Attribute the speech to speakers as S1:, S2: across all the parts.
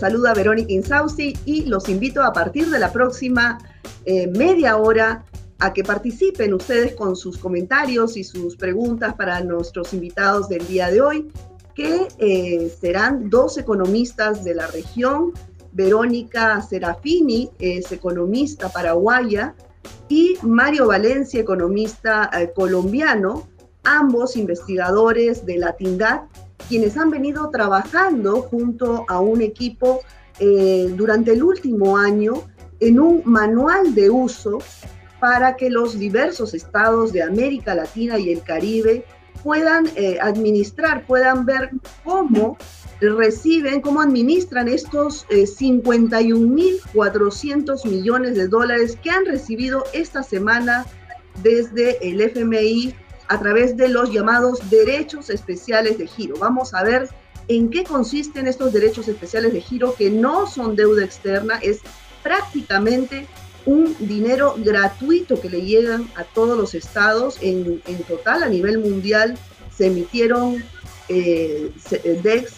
S1: saluda Verónica Insausti y los invito a partir de la próxima eh, media hora a que participen ustedes con sus comentarios y sus preguntas para nuestros invitados del día de hoy, que eh, serán dos economistas de la región. Verónica Serafini es economista paraguaya y Mario Valencia, economista eh, colombiano, ambos investigadores de la TINDAD, quienes han venido trabajando junto a un equipo eh, durante el último año en un manual de uso para que los diversos estados de América Latina y el Caribe puedan eh, administrar, puedan ver cómo reciben, cómo administran estos 51.400 eh, millones de dólares que han recibido esta semana desde el FMI a través de los llamados derechos especiales de giro. Vamos a ver en qué consisten estos derechos especiales de giro que no son deuda externa, es prácticamente un dinero gratuito que le llegan a todos los estados. En, total, a nivel mundial, se emitieron eh, DEX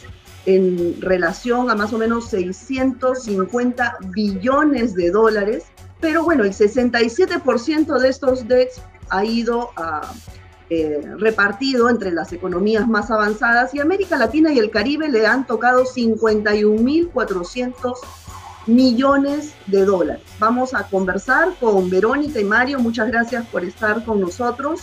S1: en relación a más o menos 650 billones de dólares, pero bueno, el 67% de estos DEX ha ido a, eh, repartido entre las economías más avanzadas y América Latina y el Caribe le han tocado 51.400 millones de dólares. Vamos a conversar con Verónica y Mario, muchas gracias por estar con nosotros,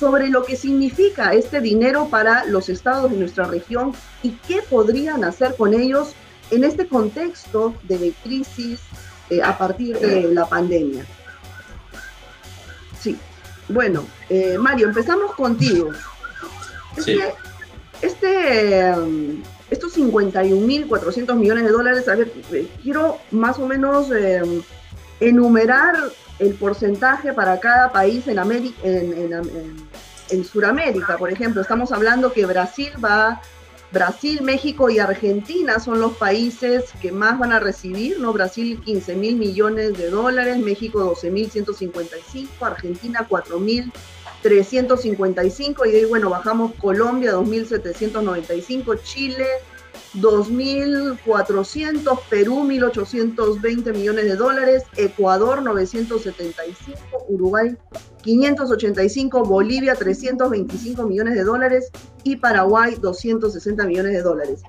S1: sobre lo que significa este dinero para los estados de nuestra región y qué podrían hacer con ellos en este contexto de crisis eh, a partir de la pandemia. Sí, bueno, eh, Mario, empezamos contigo. Este, este um, estos 51.400 millones de dólares, a ver, eh, quiero más o menos eh, enumerar el porcentaje para cada país en, América, en, en, Sudamérica. Por ejemplo, estamos hablando que Brasil va, Brasil, México y Argentina son los países que más van a recibir, ¿no? Brasil 15 mil millones de dólares, México 12 mil 155, Argentina 4 mil 355 y ahí bueno bajamos Colombia 2795, Chile 2.400, Perú 1.820 millones de dólares, Ecuador 975, Uruguay 585, Bolivia 325 millones de dólares y Paraguay 260 millones de dólares.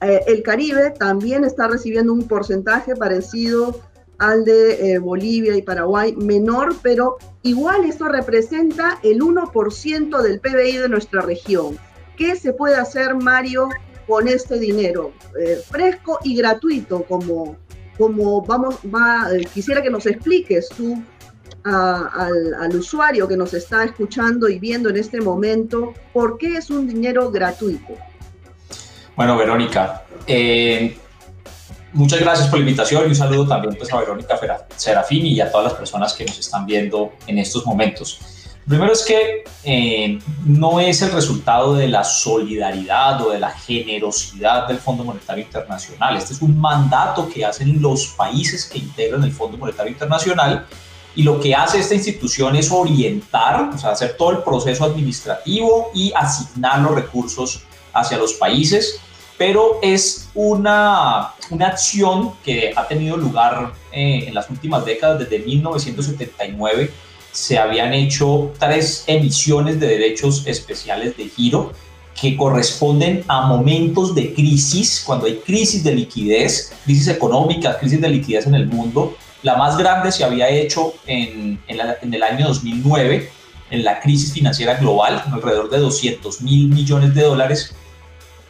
S1: Eh, el Caribe también está recibiendo un porcentaje parecido al de eh, Bolivia y Paraguay, menor, pero igual esto representa el 1% del PBI de nuestra región. ¿Qué se puede hacer, Mario, con este dinero? Eh, fresco y gratuito, como, como vamos, va, eh, quisiera que nos expliques tú al, al, usuario que nos está escuchando y viendo en este momento, ¿por qué es un dinero gratuito?
S2: Bueno, Verónica, eh, Muchas gracias por la invitación y un saludo también pues, a Verónica Serafini y a todas las personas que nos están viendo en estos momentos. Primero es que eh, no es el resultado de la solidaridad o de la generosidad del Fondo Monetario Internacional. Este es un mandato que hacen los países que integran el Fondo Monetario Internacional y lo que hace esta institución es orientar, o sea, hacer todo el proceso administrativo y asignar los recursos hacia los países pero es una, una acción que ha tenido lugar eh, en las últimas décadas, desde 1979 se habían hecho tres emisiones de derechos especiales de giro que corresponden a momentos de crisis, cuando hay crisis de liquidez, crisis económica, crisis de liquidez en el mundo. La más grande se había hecho en, el año 2009, en la crisis financiera global, alrededor de 200 mil millones de dólares,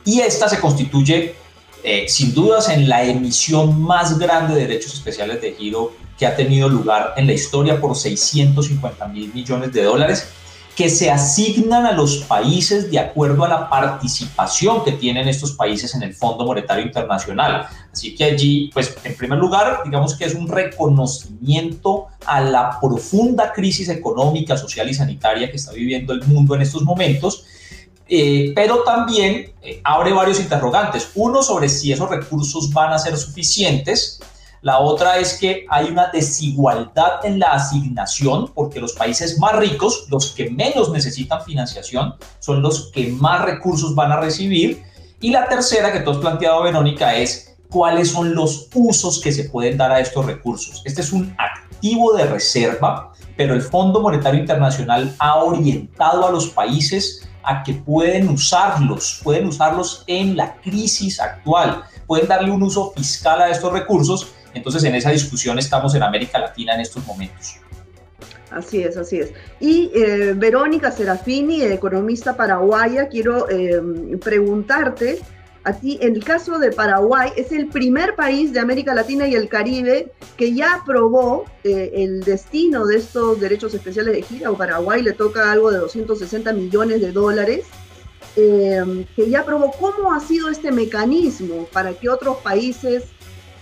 S2: y esta se constituye eh, sin dudas en la emisión más grande de derechos especiales de giro que ha tenido lugar en la historia por 650 mil millones de dólares que se asignan a los países de acuerdo a la participación que tienen estos países en el Fondo Monetario Internacional. Así que allí, pues en primer lugar, digamos que es un reconocimiento a la profunda crisis económica, social y sanitaria que está viviendo el mundo en estos momentos eh, pero también eh, abre varios interrogantes. Uno sobre si esos recursos van a ser suficientes. La otra es que hay una desigualdad en la asignación porque los países más ricos, los que menos necesitan financiación, son los que más recursos van a recibir. Y la tercera que tú has planteado, Verónica, es cuáles son los usos que se pueden dar a estos recursos. Este es un activo de reserva, pero el Fondo Monetario Internacional ha orientado a los países a que pueden usarlos, pueden usarlos en la crisis actual, pueden darle un uso fiscal a estos recursos. Entonces en esa discusión estamos en América Latina en estos momentos.
S1: Así es, así es. Y eh, Verónica Serafini, economista paraguaya, quiero eh, preguntarte a ti, en el caso de Paraguay, es el primer país de América Latina y el Caribe que ya aprobó eh, el destino de estos derechos especiales de gira. A Paraguay le toca algo de 260 millones de dólares, que ya aprobó. ¿Cómo ha sido este mecanismo para que otros países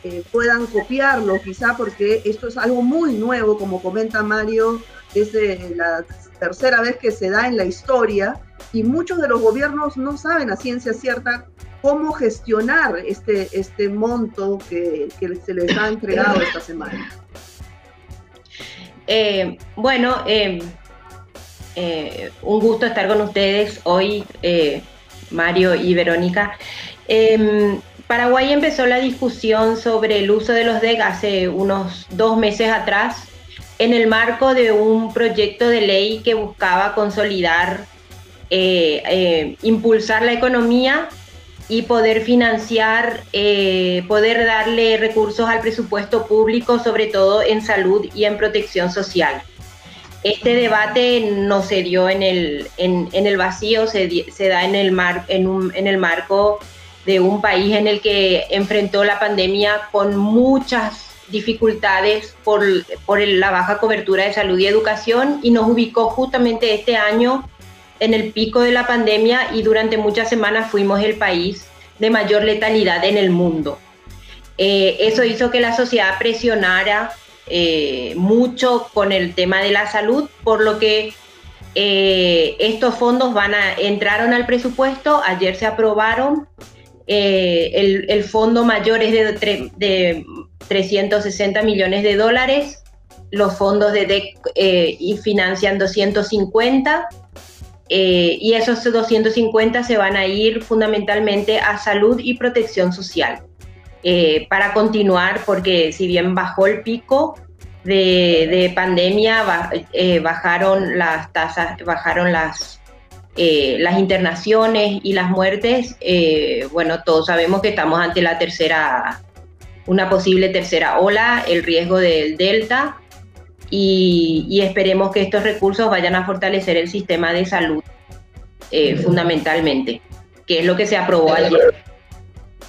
S1: eh, puedan copiarlo, quizá porque esto es algo muy nuevo, como comenta Mario, es la tercera vez que se da en la historia y muchos de los gobiernos no saben a ciencia cierta cómo gestionar este, este monto que, se les ha entregado esta semana.
S3: Eh, bueno, eh, un gusto estar con ustedes hoy, Mario y Verónica. Paraguay empezó la discusión sobre el uso de los DEC hace unos dos meses atrás en el marco de un proyecto de ley que buscaba consolidar, eh, eh, impulsar la economía y poder financiar, eh, poder darle recursos al presupuesto público, sobre todo en salud y en protección social. Este debate no se dio en el, en, el vacío, se, se da en el, mar, en, un, en el marco de un país en el que enfrentó la pandemia con muchas dificultades por, la baja cobertura de salud y educación y nos ubicó justamente este año en el pico de la pandemia y durante muchas semanas fuimos el país de mayor letalidad en el mundo. Eh, eso hizo que la sociedad presionara eh, mucho con el tema de la salud, por lo que eh, estos fondos van a, entraron al presupuesto, ayer se aprobaron eh, el, fondo mayor es de, de, 360 millones de dólares, los fondos de DEC eh, financian 250 eh, y esos 250 se van a ir fundamentalmente a salud y protección social. para continuar, porque si bien bajó el pico de, de pandemia, bajaron las tasas, bajaron las eh, las internaciones y las muertes, eh, bueno, todos sabemos que estamos ante la tercera, una posible tercera ola, el riesgo del Delta, y, esperemos que estos recursos vayan a fortalecer el sistema de salud eh, fundamentalmente, que es lo que se aprobó ayer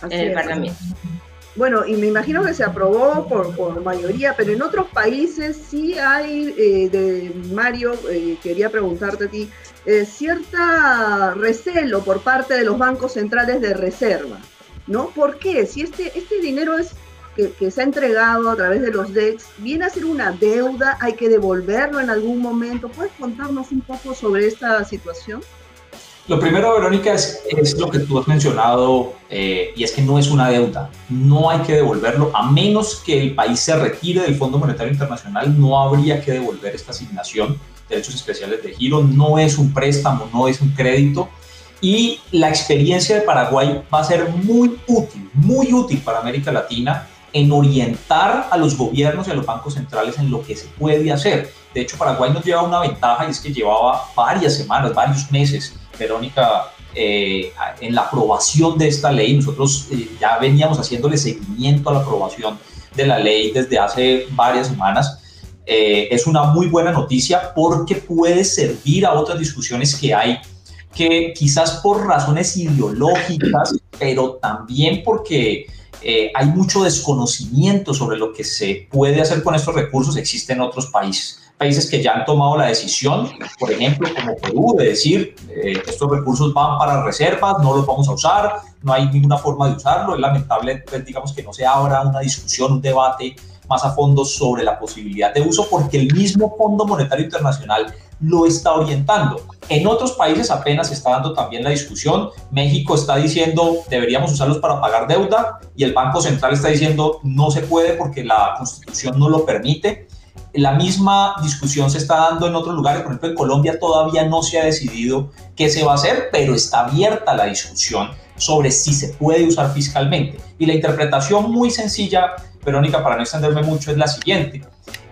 S3: en el Parlamento.
S1: Bueno, y me imagino que se aprobó por, mayoría, pero en otros países sí hay, de Mario, quería preguntarte a ti, eh, cierta recelo por parte de los bancos centrales de reserva, ¿no? ¿Por qué? Si este, este dinero es que, se ha entregado a través de los DEX, viene a ser una deuda, hay que devolverlo en algún momento. ¿Puedes contarnos un poco sobre esta situación?
S2: Lo primero, Verónica, es, es lo que tú has mencionado eh, y es que no es una deuda. No hay que devolverlo a menos que el país se retire del Fondo Monetario Internacional. No habría que devolver esta asignación derechos especiales de giro, no es un préstamo, no es un crédito. Y la experiencia de Paraguay va a ser muy útil, muy útil para América Latina en orientar a los gobiernos y a los bancos centrales en lo que se puede hacer. De hecho, Paraguay nos lleva una ventaja y es que llevaba varias semanas, varios meses, Verónica, eh, en la aprobación de esta ley. Nosotros eh, ya veníamos haciéndole seguimiento a la aprobación de la ley desde hace varias semanas eh, es una muy buena noticia porque puede servir a otras discusiones que hay que quizás por razones ideológicas, pero también porque eh, hay mucho desconocimiento sobre lo que se puede hacer con estos recursos, existen otros países. Países que ya han tomado la decisión, por ejemplo, como Perú, de decir, eh, estos recursos van para reservas, no los vamos a usar, no hay ninguna forma de usarlo. Es lamentable, pues, digamos, que no se abra una discusión, un debate más a fondo sobre la posibilidad de uso porque el mismo Fondo Monetario Internacional lo está orientando. En otros países apenas se está dando también la discusión. México está diciendo deberíamos usarlos para pagar deuda y el Banco Central está diciendo no se puede porque la constitución no lo permite. La misma discusión se está dando en otros lugares, por ejemplo en Colombia todavía no se ha decidido qué se va a hacer, pero está abierta la discusión sobre si se puede usar fiscalmente. Y la interpretación muy sencilla, Verónica, para no extenderme mucho, es la siguiente.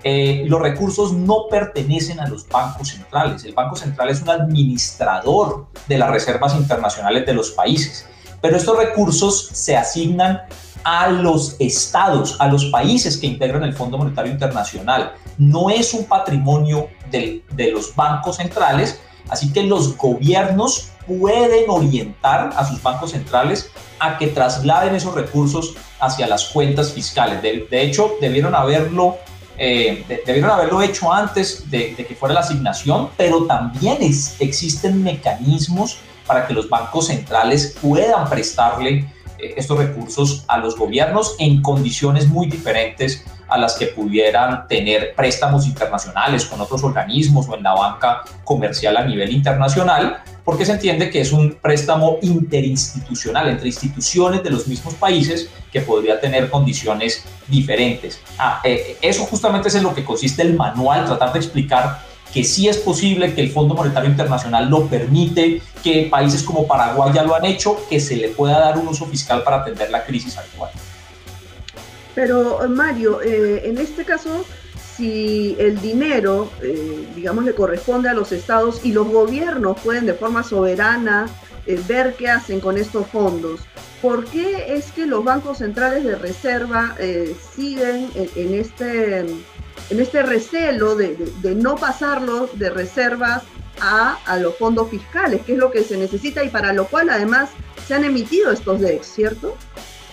S2: Eh, los recursos no pertenecen a los bancos centrales. El Banco Central es un administrador de las reservas internacionales de los países, pero estos recursos se asignan a los estados, a los países que integran el Fondo Monetario Internacional. No es un patrimonio de, los bancos centrales, así que los gobiernos pueden orientar a sus bancos centrales a que trasladen esos recursos hacia las cuentas fiscales. De, hecho, debieron haberlo, eh, debieron haberlo hecho antes de, que fuera la asignación, pero también existen mecanismos para que los bancos centrales puedan prestarle estos recursos a los gobiernos en condiciones muy diferentes a las que pudieran tener préstamos internacionales con otros organismos o en la banca comercial a nivel internacional, porque se entiende que es un préstamo interinstitucional entre instituciones de los mismos países que podría tener condiciones diferentes. Ah, eh, eso justamente es en lo que consiste el manual, tratar de explicar que sí es posible, que el Fondo Monetario Internacional lo permite, que países como Paraguay ya lo han hecho, que se le pueda dar un uso fiscal para atender la crisis actual.
S1: Pero Mario, eh, en este caso, si el dinero, eh, digamos, le corresponde a los estados y los gobiernos pueden de forma soberana eh, ver qué hacen con estos fondos, ¿por qué es que los bancos centrales de reserva siguen en, este, en este recelo de, no pasarlos de reservas a, a, los fondos fiscales, que es lo que se necesita y para lo cual además se han emitido estos DEX, ¿cierto?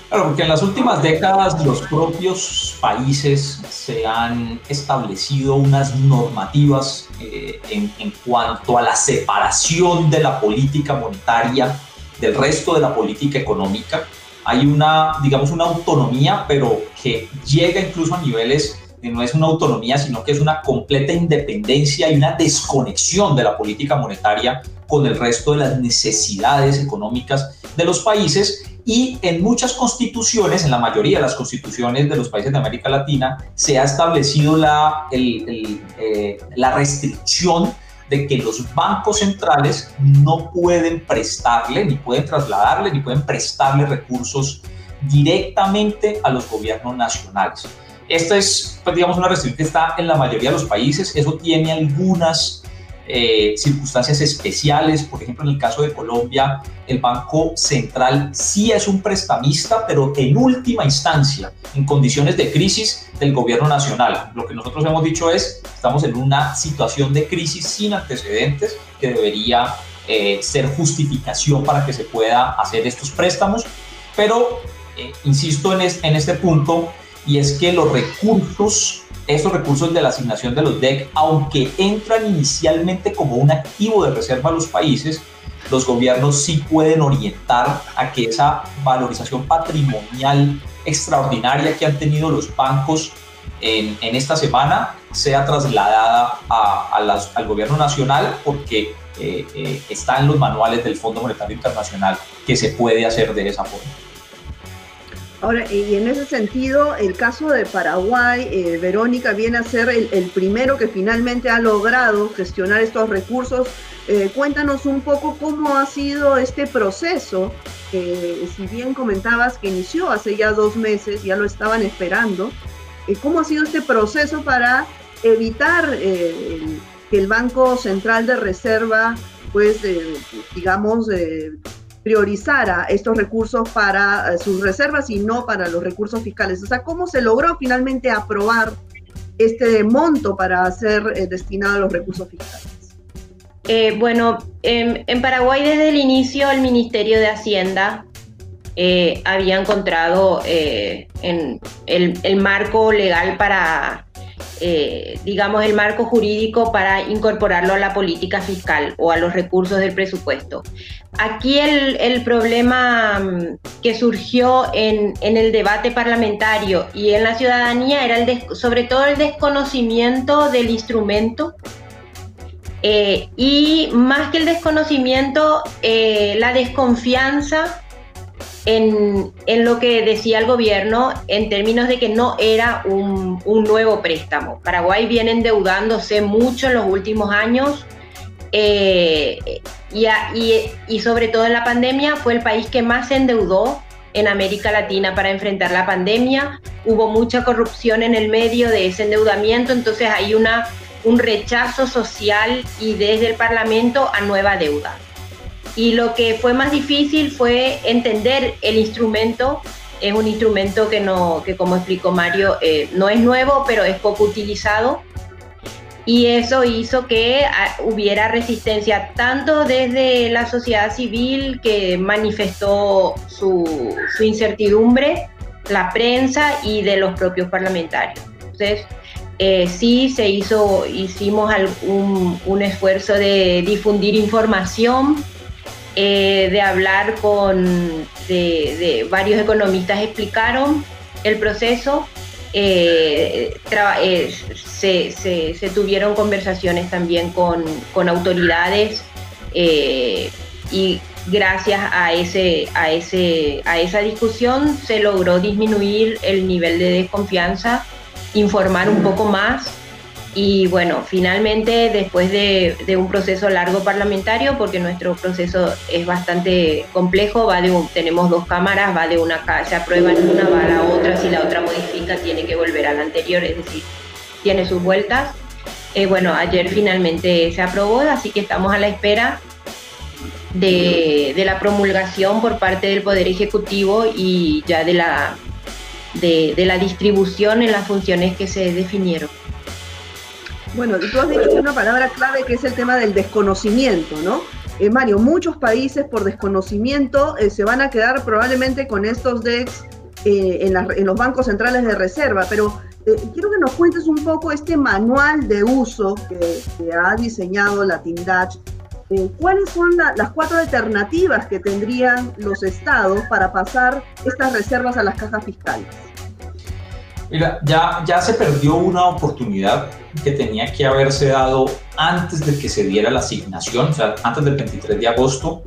S2: Claro, porque en las últimas décadas los propios países se han establecido unas normativas eh, en, en, cuanto a la separación de la política monetaria del resto de la política económica. Hay una, digamos, una autonomía, pero que llega incluso a niveles no es una autonomía, sino que es una completa independencia y una desconexión de la política monetaria con el resto de las necesidades económicas de los países y en muchas constituciones, en la mayoría de las constituciones de los países de América Latina, se ha establecido la, eh, la restricción de que los bancos centrales no pueden prestarle, ni pueden trasladarle, ni pueden prestarle recursos directamente a los gobiernos nacionales. Esta es, pues, digamos, una restricción que está en la mayoría de los países. Eso tiene algunas eh, circunstancias especiales. Por ejemplo, en el caso de Colombia, el Banco Central sí es un prestamista, pero en última instancia, en condiciones de crisis del gobierno nacional. Lo que nosotros hemos dicho es, estamos en una situación de crisis sin antecedentes que debería eh, ser justificación para que se pueda hacer estos préstamos. Pero, eh, insisto en, en este punto, y es que los recursos estos recursos de la asignación de los DEC, aunque entran inicialmente como un activo de reserva a los países, los gobiernos sí pueden orientar a que esa valorización patrimonial extraordinaria que han tenido los bancos en, esta semana sea trasladada al gobierno nacional porque eh, eh, está en los manuales del Fondo Monetario Internacional que se puede hacer de esa forma.
S1: Ahora, y en ese sentido, el caso de Paraguay, eh, Verónica viene a ser el, primero que finalmente ha logrado gestionar estos recursos. Eh, cuéntanos un poco cómo ha sido este proceso, eh, si bien comentabas que inició hace ya dos meses, ya lo estaban esperando, eh, ¿cómo ha sido este proceso para evitar que el Banco Central de Reserva, pues, digamos, priorizara estos recursos para eh, sus reservas y no para los recursos fiscales. O sea, ¿cómo se logró finalmente aprobar este monto para ser eh, destinado a los recursos fiscales?
S3: Eh, bueno, en, Paraguay desde el inicio el Ministerio de Hacienda había encontrado en el, marco legal para eh, digamos, el marco jurídico para incorporarlo a la política fiscal o a los recursos del presupuesto. Aquí el, el problema mm, que surgió en, en, el debate parlamentario y en la ciudadanía era el sobre todo el desconocimiento del instrumento eh, y más que el desconocimiento, eh, la desconfianza en, lo que decía el gobierno en términos de que no era un, nuevo préstamo. Paraguay viene endeudándose mucho en los últimos años eh, y, y, sobre todo en la pandemia fue el país que más se endeudó en América Latina para enfrentar la pandemia. Hubo mucha corrupción en el medio de ese endeudamiento, entonces hay una, un rechazo social y desde el Parlamento a nueva deuda. Y lo que fue más difícil fue entender el instrumento. Es un instrumento que, no, que como explicó Mario, eh, no es nuevo, pero es poco utilizado. Y eso hizo que ah, hubiera resistencia tanto desde la sociedad civil que manifestó su, su incertidumbre, la prensa y de los propios parlamentarios. Entonces, eh, sí se hizo, hicimos un, un, esfuerzo de difundir información eh, de hablar con de, varios economistas explicaron el proceso eh, eh, se, tuvieron conversaciones también con, autoridades y gracias a, ese, a, ese, a esa discusión se logró disminuir el nivel de desconfianza, informar un poco más y bueno, finalmente después de, un proceso largo parlamentario, porque nuestro proceso es bastante complejo, va tenemos dos cámaras, va de una, se aprueba en una, va a la otra, si la otra modifica tiene que volver a la anterior, es decir, tiene sus vueltas. Eh, bueno, ayer finalmente se aprobó, así que estamos a la espera de, la promulgación por parte del Poder Ejecutivo y ya de la, de la distribución en las funciones que se definieron.
S1: Bueno, tú has dicho una palabra clave que es el tema del desconocimiento, ¿no? Eh, Mario, muchos países por desconocimiento eh, se van a quedar probablemente con estos DEX eh, en, los bancos centrales de reserva, pero quiero que nos cuentes un poco este manual de uso que, ha diseñado la TINDACH. ¿Cuáles son las cuatro alternativas que tendrían los estados para pasar estas reservas a las cajas fiscales?
S2: Mira, ya, ya se perdió una oportunidad que tenía que haberse dado antes de que se diera la asignación, o sea, antes del 23 de agosto,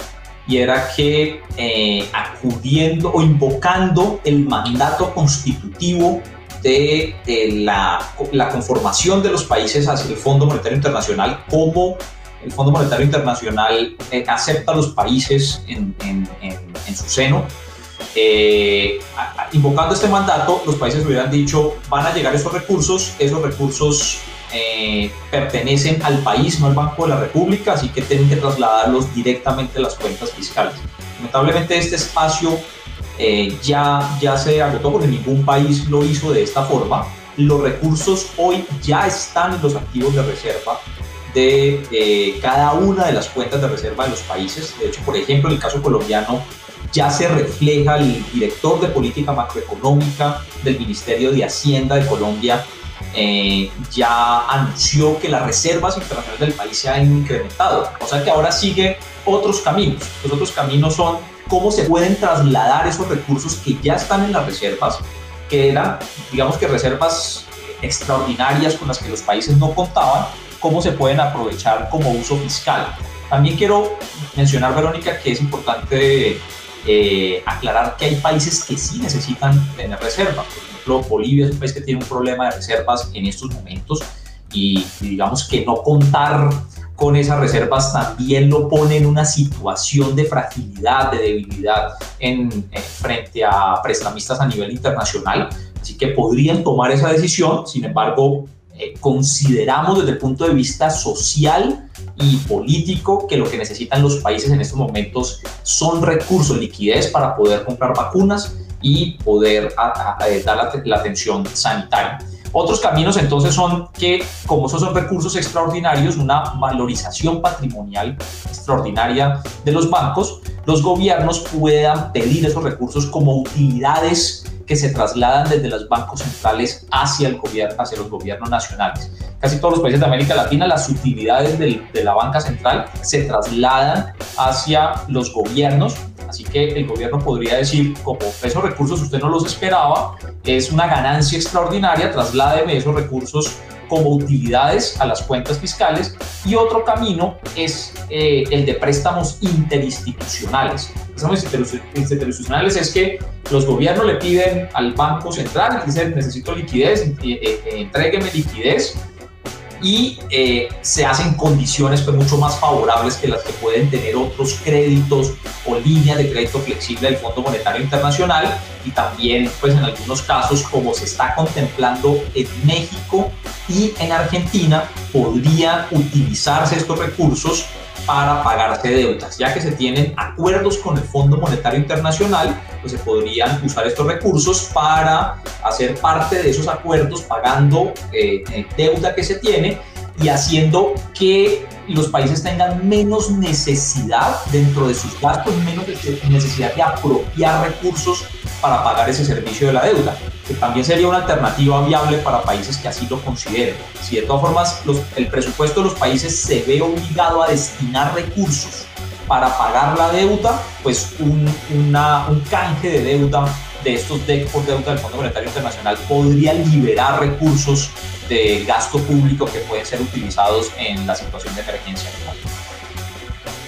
S2: y era que eh, acudiendo o invocando el mandato constitutivo de, la, la, conformación de los países hacia el Fondo Monetario Internacional, como el Fondo Monetario Internacional eh, acepta a los países en, en, en su seno, eh, invocando este mandato, los países hubieran dicho, van a llegar esos recursos, esos recursos eh, pertenecen al país, no al Banco de la República, así que tienen que trasladarlos directamente a las cuentas fiscales. Lamentablemente este espacio eh, ya, ya se agotó porque ningún país lo hizo de esta forma. Los recursos hoy ya están en los activos de reserva de cada una de las cuentas de reserva de los países. De hecho, por ejemplo, en el caso colombiano, ya se refleja el director de política macroeconómica del Ministerio de Hacienda de Colombia, eh, ya anunció que las reservas internacionales del país se han incrementado. O sea que ahora sigue otros caminos. Los otros caminos son cómo se pueden trasladar esos recursos que ya están en las reservas, que eran, digamos que reservas extraordinarias con las que los países no contaban, cómo se pueden aprovechar como uso fiscal. También quiero mencionar, Verónica, que es importante eh, aclarar que hay países que sí necesitan tener reservas. Por ejemplo, Bolivia es un país que tiene un problema de reservas en estos momentos y, digamos que no contar con esas reservas también lo pone en una situación de fragilidad, de debilidad en, frente a prestamistas a nivel internacional. Así que podrían tomar esa decisión, sin embargo, eh, consideramos desde el punto de vista social y político que lo que necesitan los países en estos momentos son recursos, liquidez para poder comprar vacunas y poder dar la, atención sanitaria. Otros caminos entonces son que, como esos son recursos extraordinarios, una valorización patrimonial extraordinaria de los bancos, los gobiernos puedan pedir esos recursos como utilidades que se trasladan desde los bancos centrales hacia, el gobierno, hacia los gobiernos nacionales. Casi todos los países de América Latina, las utilidades de la banca central se trasladan hacia los gobiernos Así que el gobierno podría decir, como esos recursos usted no los esperaba, es una ganancia extraordinaria, trasládeme esos recursos como utilidades a las cuentas fiscales y otro camino es eh, el de préstamos interinstitucionales. Préstamos interinstitucionales es que los gobiernos le piden al Banco Central, dicen necesito liquidez, eh, eh, entrégueme liquidez y eh, se hacen condiciones pues, mucho más favorables que las que pueden tener otros créditos o líneas de crédito flexible del Fondo Monetario Internacional. Y también pues en algunos casos como se está contemplando en México y en Argentina podrían utilizarse estos recursos para pagarse deudas, ya que se tienen acuerdos con el Fondo Monetario Internacional, pues se podrían usar estos recursos para hacer parte de esos acuerdos pagando eh, eh, deuda que se tiene y haciendo que los países tengan menos necesidad dentro de sus gastos, menos necesidad de apropiar recursos para pagar ese servicio de la deuda, que también sería una alternativa viable para países que así lo consideren. Si de todas formas el presupuesto de los países se ve obligado a destinar recursos para pagar la deuda, pues un, un canje de deuda de estos DEC por deuda del Fondo Monetario Internacional podría liberar recursos de gasto público que pueden ser utilizados en la situación de emergencia.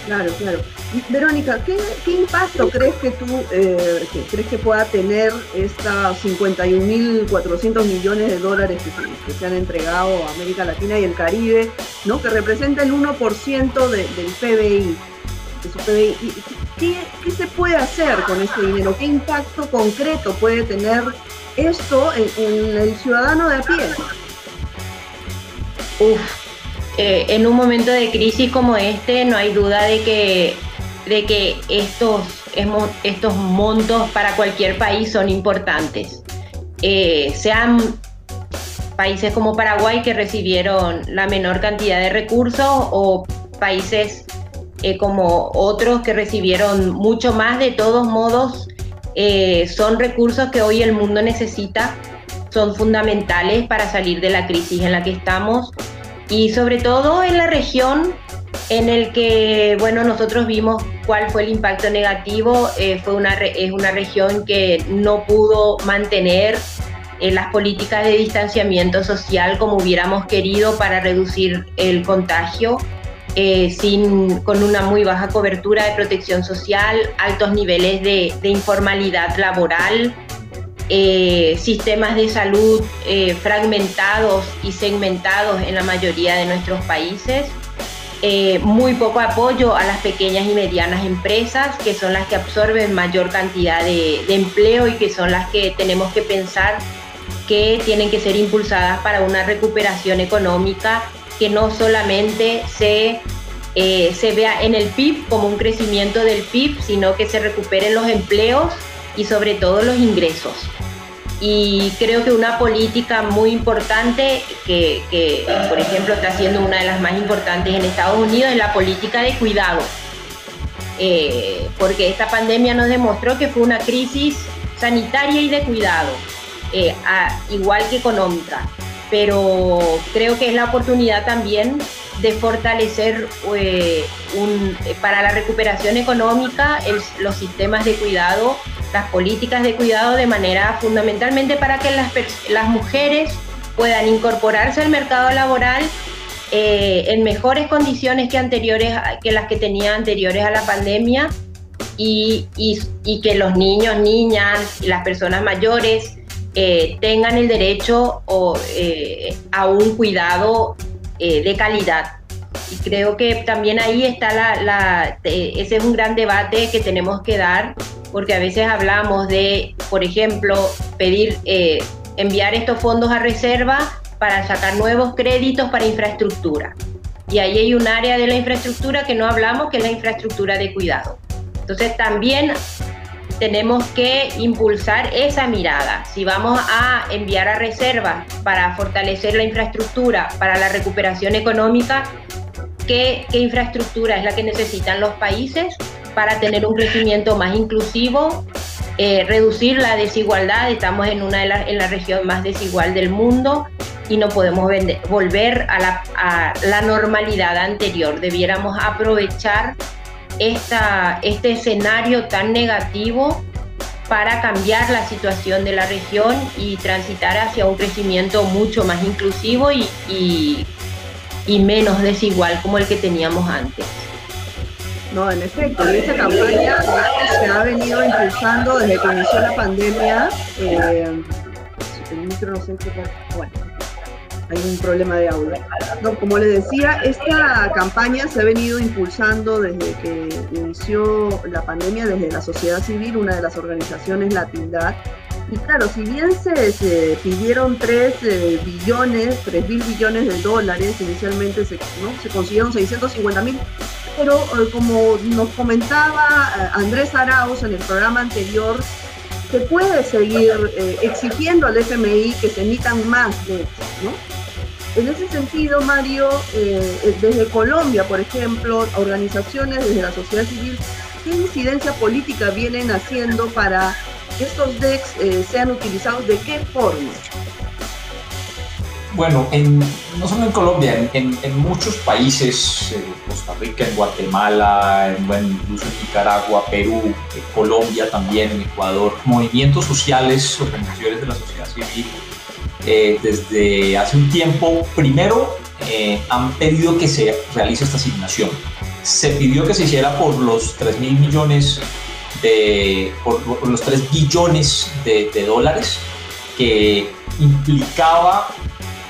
S1: Claro, claro. Verónica, ¿qué, impacto crees que tú eh, crees que pueda tener estas 51.400 millones de dólares que, se han entregado a América Latina y el Caribe, ¿no? que representa el 1% del PBI? ¿Qué, ¿Qué, se puede hacer con este dinero? ¿Qué impacto concreto puede tener esto en, el ciudadano de a pie?
S3: Uf, eh, en un momento de crisis como este no hay duda de que, de que estos, estos montos para cualquier país son importantes. Eh, sean países como Paraguay que recibieron la menor cantidad de recursos o países eh, como otros que recibieron mucho más, de todos modos son recursos que hoy el mundo necesita, son fundamentales para salir de la crisis en la que estamos y sobre todo en la región en el que, bueno, nosotros vimos cuál fue el impacto negativo, eh, fue una, es una región que no pudo mantener eh, las políticas de distanciamiento social como hubiéramos querido para reducir el contagio, eh, sin, con una muy baja cobertura de protección social, altos niveles de, informalidad laboral, eh, sistemas de salud eh, fragmentados y segmentados en la mayoría de nuestros países, muy poco apoyo a las pequeñas y medianas empresas, que son las que absorben mayor cantidad de, empleo y que son las que tenemos que pensar que tienen que ser impulsadas para una recuperación económica que no solamente se, se vea en el PIB como un crecimiento del PIB, sino que se recuperen los empleos y sobre todo los ingresos. Y creo que una política muy importante que, por ejemplo, está siendo una de las más importantes en Estados Unidos es la política de cuidado. Eh, porque esta pandemia nos demostró que fue una crisis sanitaria y de cuidado, eh, igual que económica. Pero creo que es la oportunidad también de fortalecer eh, para la recuperación económica los sistemas de cuidado las políticas de cuidado de manera fundamentalmente para que las, mujeres puedan incorporarse al mercado laboral eh, en mejores condiciones que, anteriores, que las que tenían anteriores a la pandemia y, y, que los niños, niñas las personas mayores eh, tengan el derecho o, eh, a un cuidado de calidad. Y creo que también ahí está la, la, ese es un gran debate que tenemos que dar porque a veces hablamos de, por ejemplo, pedir, eh, enviar estos fondos a reserva para sacar nuevos créditos para infraestructura. Y ahí hay un área de la infraestructura que no hablamos, que es la infraestructura de cuidado. Entonces también tenemos que impulsar esa mirada. Si vamos a enviar a reserva para fortalecer la infraestructura, para la recuperación económica, ¿qué, infraestructura es la que necesitan los países? para tener un crecimiento más inclusivo, eh, reducir la desigualdad. Estamos en una de las en la región más desigual del mundo y no podemos volver la, a la, normalidad anterior. Debiéramos aprovechar esta, este escenario tan negativo para cambiar la situación de la región y transitar hacia un crecimiento mucho más inclusivo y, y, menos desigual como el que teníamos antes.
S1: No, en efecto, y esta campaña se ha venido impulsando desde que inició la pandemia. Eh, el micro no sé qué bueno, hay un problema de audio. No, como le decía, esta campaña se ha venido impulsando desde que inició la pandemia, desde la sociedad civil, una de las organizaciones Latindad. Y claro, si bien se, pidieron 3 eh, billones, 3 mil billones de dólares, inicialmente se, se consiguieron 650 mil, pero eh, como nos comentaba eh, Andrés Arauz en el programa anterior, se puede seguir exigiendo al FMI que se emitan más de ¿no? En ese sentido, Mario, eh, eh, desde Colombia, por ejemplo, organizaciones desde la sociedad civil, ¿qué incidencia política vienen haciendo para que estos DEX eh, sean utilizados? ¿De qué forma?
S2: Bueno, no solo en Colombia, en, muchos países, en Costa Rica, en Guatemala, en, incluso en Nicaragua, Perú, Colombia también, en Ecuador, movimientos sociales, organizaciones de la sociedad civil eh, desde hace un tiempo, primero eh, han pedido que se realice esta asignación. Se pidió que se hiciera por los 3 mil millones de, por, los 3 billones de, de, dólares, que implicaba,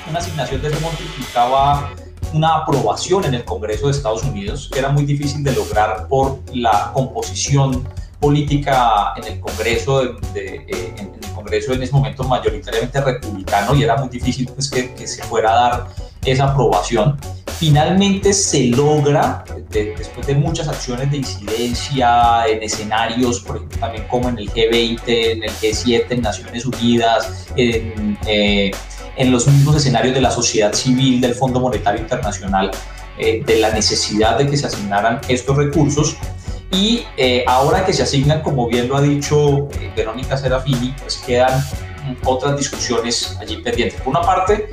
S2: una asignación de ese monto implicaba una aprobación en el Congreso de Estados Unidos, que era muy difícil de lograr por la composición política en el Congreso, de, eh, en, el Congreso en ese momento mayoritariamente republicano y era muy difícil pues, que, que se fuera a dar esa aprobación. Finalmente se logra, después de muchas acciones de incidencia en escenarios, por ejemplo, también como en el G20, en el G7, en Naciones Unidas, en, eh, en los mismos escenarios de la sociedad civil, del Fondo Monetario Internacional, eh, de la necesidad de que se asignaran estos recursos, y eh, ahora que se asignan, como bien lo ha dicho eh, Verónica Serafini, pues quedan otras discusiones allí pendientes. Por una parte,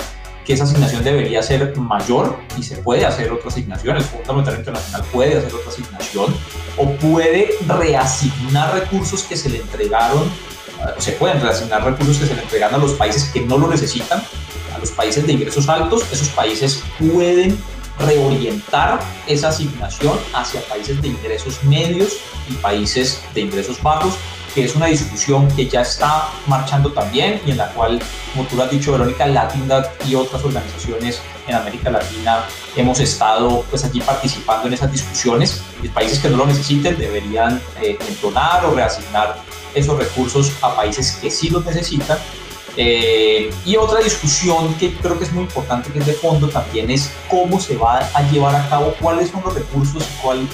S2: que esa asignación debería ser mayor y se puede hacer otra asignación, el Fondo Monetario Internacional puede hacer otra asignación o puede reasignar recursos que se le entregaron, o se pueden reasignar recursos que se le entregan a los países que no lo necesitan, a los países de ingresos altos, esos países pueden reorientar esa asignación hacia países de ingresos medios y países de ingresos bajos, que es una discusión que ya está marchando también y en la cual, como tú lo has dicho, Verónica, Latinidad y otras organizaciones en América Latina hemos estado pues allí participando en esas discusiones. Y países que no lo necesiten deberían eh, entonar o reasignar esos recursos a países que sí los necesitan eh, y otra discusión que creo que es muy importante, que es de fondo también, es cómo se va a llevar a cabo, cuáles son los recursos cuál,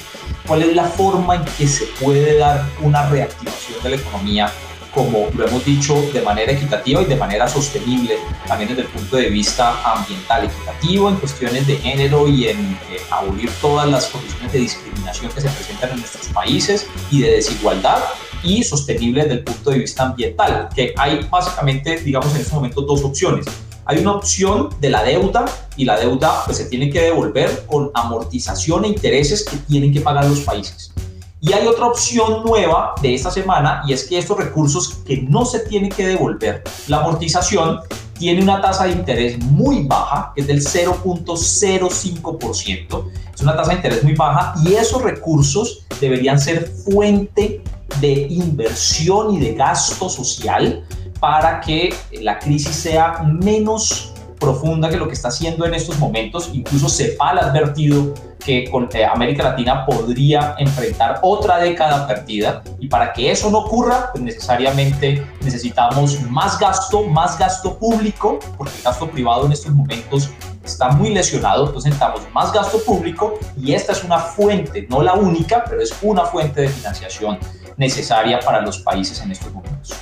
S2: cuál es la forma en que se puede dar una reactivación de la economía, como lo hemos dicho, de manera equitativa y de manera sostenible, también desde el punto de vista ambiental, equitativo en cuestiones de género y en eh, abolir todas las condiciones de discriminación que se presentan en nuestros países y de desigualdad y sostenible desde el punto de vista ambiental, que hay básicamente, digamos, en este momento dos opciones. Hay una opción de la deuda y la deuda pues, se tiene que devolver con amortización e intereses que tienen que pagar los países. Y hay otra opción nueva de esta semana y es que estos recursos que no se tienen que devolver, la amortización tiene una tasa de interés muy baja, que es del 0.05%. Es una tasa de interés muy baja y esos recursos deberían ser fuente de inversión y de gasto social para que la crisis sea menos profunda que lo que está haciendo en estos momentos. Incluso CEPAL ha advertido que eh, América Latina podría enfrentar otra década perdida. Y para que eso no ocurra, pues necesariamente necesitamos más gasto, más gasto público, porque el gasto privado en estos momentos está muy lesionado, entonces necesitamos más gasto público y esta es una fuente, no la única, pero es una fuente de financiación necesaria para los países en estos momentos.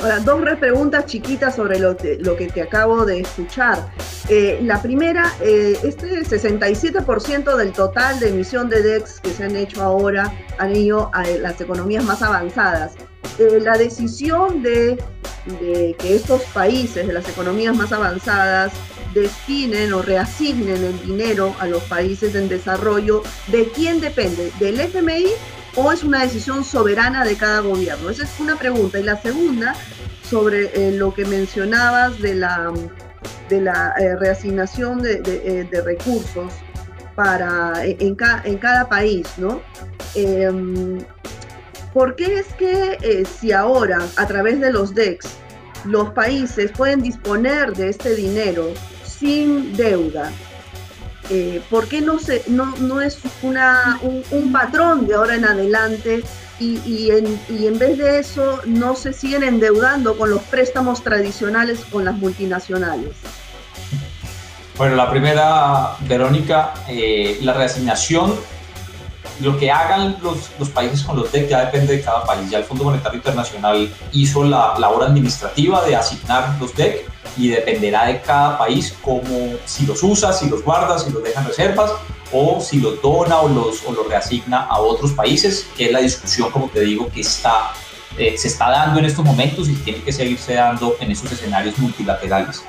S1: Ahora, dos preguntas chiquitas sobre lo, lo que te acabo de escuchar. Eh, la primera, eh, este 67% del total de emisión de DEX que se han hecho ahora han ido a las economías más avanzadas. Eh, la decisión de, de, que estos países de las economías más avanzadas destinen o reasignen el dinero a los países en desarrollo, ¿de quién depende? ¿Del FMI o es una decisión soberana de cada gobierno? Esa es una pregunta. Y la segunda, sobre eh, lo que mencionabas de la, eh, reasignación de, de, recursos para, en, en, cada país, ¿no? Em, ¿Por qué es que si ahora, a través de los DEX, los países pueden disponer de este dinero sin deuda, eh, ¿por qué no, se, no, no es una, un, patrón de ahora en adelante y, en, vez de eso no se siguen endeudando con los préstamos tradicionales con las multinacionales?
S2: Bueno, la primera, Verónica, eh, la reasignación, lo que hagan los, los, países con los DEC ya depende de cada país. Ya el Fondo Monetario Internacional hizo la labor administrativa de asignar los DEC y dependerá de cada país como si los usa, si los guarda, si los deja en reservas o si los dona o los, o los reasigna a otros países, que es la discusión, como te digo, que está, eh, se está dando en estos momentos y tiene que seguirse dando en esos escenarios multilaterales.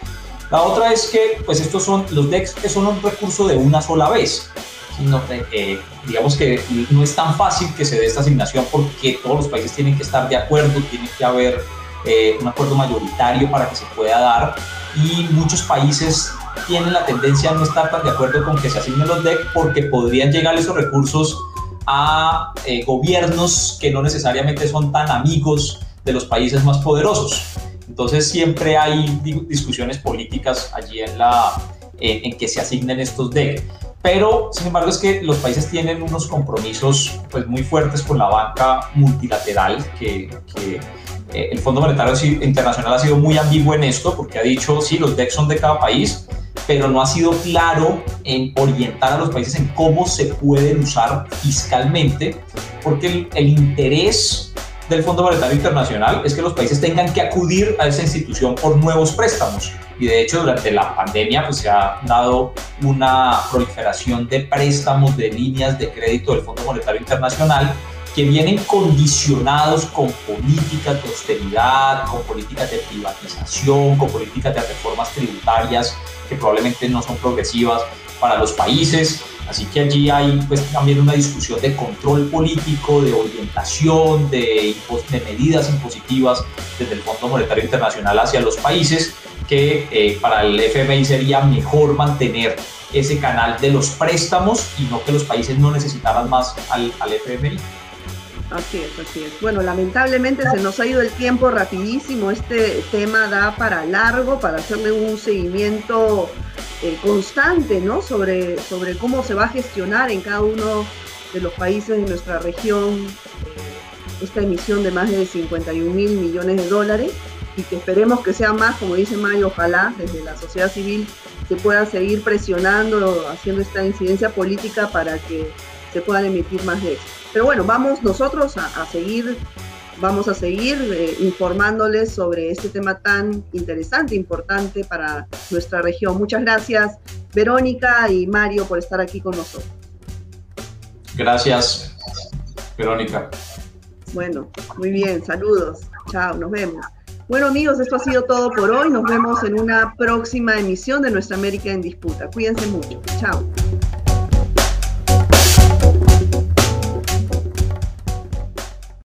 S2: La otra es que, pues estos son, los DEX que son un recurso de una sola vez, sino eh, digamos que no es tan fácil que se dé esta asignación porque todos los países tienen que estar de acuerdo, tiene que haber eh, un acuerdo mayoritario para que se pueda dar y muchos países tienen la tendencia a no estar tan de acuerdo con que se asignen los DEC porque podrían llegar esos recursos a eh, gobiernos que no necesariamente son tan amigos de los países más poderosos. Entonces siempre hay discusiones políticas allí en, la, en que se asignen estos DEC. Pero, sin embargo, es que los países tienen unos compromisos pues, muy fuertes con la banca multilateral que, que eh, el Fondo Monetario Internacional ha sido muy ambiguo en esto porque ha dicho, sí, los DEX son de cada país, pero no ha sido claro en orientar a los países en cómo se pueden usar fiscalmente, porque el, el interés del Fondo Monetario Internacional es que los países tengan que acudir a esa institución por nuevos préstamos. Y de hecho, durante la pandemia pues, se ha dado una proliferación de préstamos, de líneas de crédito del Fondo Monetario Internacional que vienen condicionados con políticas de austeridad, con políticas de privatización, con políticas de reformas tributarias que probablemente no son progresivas para los países. Así que allí hay pues, también una discusión de control político, de orientación, de, de medidas impositivas desde el Fondo Monetario Internacional hacia los países, que eh, para el FMI sería mejor mantener ese canal de los préstamos y no que los países no necesitaran más al, al FMI.
S1: Así es, así es. Bueno, lamentablemente se nos ha ido el tiempo rapidísimo. Este tema da para largo, para hacerle un seguimiento eh, constante, ¿no? Sobre, sobre cómo se va a gestionar en cada uno de los países de nuestra región eh, esta emisión de más de 51 mil millones de dólares y que esperemos que sea más, como dice Mayo, ojalá desde la sociedad civil se pueda seguir presionando, haciendo esta incidencia política para que se puedan emitir más de esto. Pero bueno, vamos nosotros a, seguir, vamos a seguir eh, informándoles sobre este tema tan interesante, importante para nuestra región. Muchas gracias, Verónica y Mario, por estar aquí con nosotros.
S2: Gracias, Verónica.
S1: Bueno, muy bien, saludos. Chao, nos vemos. Bueno amigos, esto ha sido todo por hoy. Nos vemos en una próxima emisión de Nuestra América en Disputa. Cuídense mucho. Chao.